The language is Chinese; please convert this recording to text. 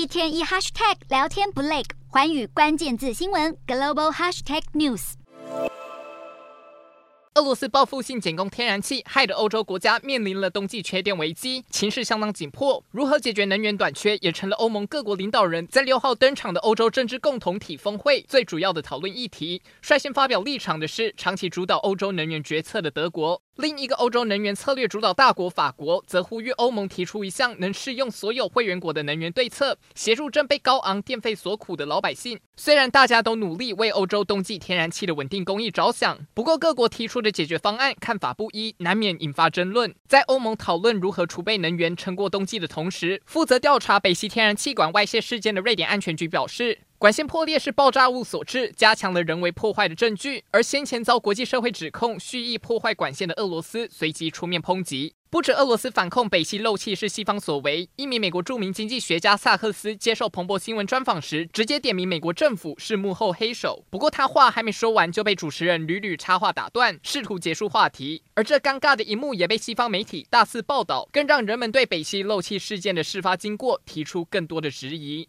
一天一 hashtag 聊天不累，环宇关键字新闻 global hashtag news。俄罗斯报复性减供天然气，害得欧洲国家面临了冬季缺电危机，情势相当紧迫。如何解决能源短缺，也成了欧盟各国领导人在六号登场的欧洲政治共同体峰会最主要的讨论议题。率先发表立场的是长期主导欧洲能源决策的德国。另一个欧洲能源策略主导大国法国，则呼吁欧盟提出一项能适用所有会员国的能源对策，协助正被高昂电费所苦的老百姓。虽然大家都努力为欧洲冬季天然气的稳定供应着想，不过各国提出的解决方案看法不一，难免引发争论。在欧盟讨论如何储备能源撑过冬季的同时，负责调查北溪天然气管外泄事件的瑞典安全局表示，管线破裂是爆炸物所致，加强了人为破坏的证据。而先前遭国际社会指控蓄意破坏管线的俄罗斯，随即出面抨击。不止俄罗斯反控北溪漏气是西方所为，一名美国著名经济学家萨克斯接受彭博新闻专访时，直接点名美国政府是幕后黑手。不过他话还没说完，就被主持人屡屡插话打断，试图结束话题。而这尴尬的一幕也被西方媒体大肆报道，更让人们对北溪漏气事件的事发经过提出更多的质疑。